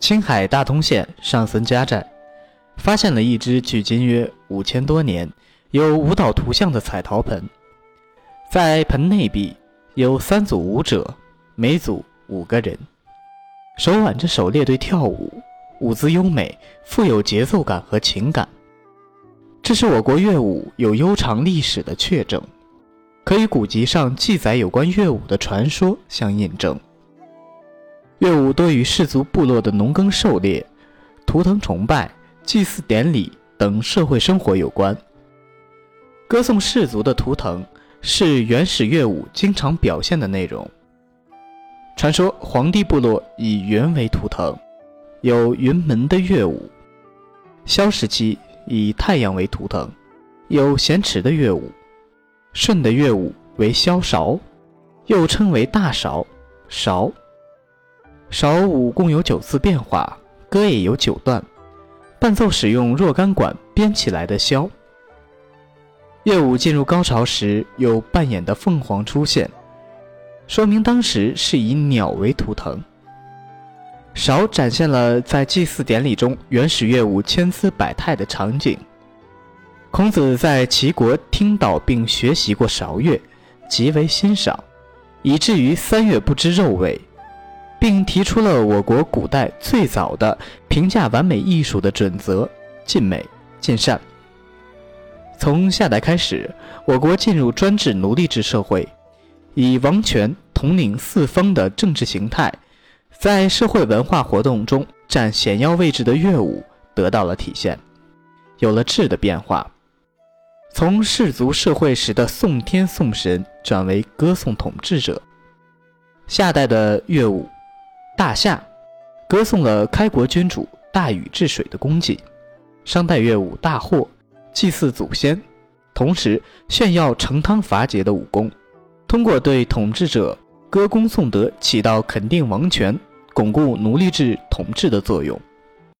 青海大通县上森家寨，发现了一只距今约五千多年、有舞蹈图像的彩陶盆。在盆内壁有三组舞者，每组五个人，手挽着手列队跳舞，舞姿优美，富有节奏感和情感。这是我国乐舞有悠长历史的确证，可与古籍上记载有关乐舞的传说相印证。乐舞多与氏族部落的农耕狩猎、图腾崇拜、祭祀典礼等社会生活有关。歌颂氏族的图腾是原始乐舞经常表现的内容。传说黄帝部落以云为图腾，有云门的乐舞；萧时期以太阳为图腾，有咸池的乐舞；舜的乐舞为萧韶，又称为大韶、韶。韶舞共有九次变化，歌也有九段，伴奏使用若干管编起来的箫。乐舞进入高潮时，有扮演的凤凰出现，说明当时是以鸟为图腾。韶展现了在祭祀典礼中原始乐舞千姿百态的场景。孔子在齐国听到并学习过韶乐，极为欣赏，以至于三月不知肉味。并提出了我国古代最早的评价完美艺术的准则：尽美、尽善。从夏代开始，我国进入专制奴隶制社会，以王权统领四方的政治形态，在社会文化活动中占显要位置的乐舞得到了体现，有了质的变化，从氏族社会时的颂天颂神转为歌颂统治者。夏代的乐舞。大夏，歌颂了开国君主大禹治水的功绩；商代乐舞大获，祭祀祖先，同时炫耀成汤伐桀的武功，通过对统治者歌功颂德，起到肯定王权、巩固奴隶制统治的作用。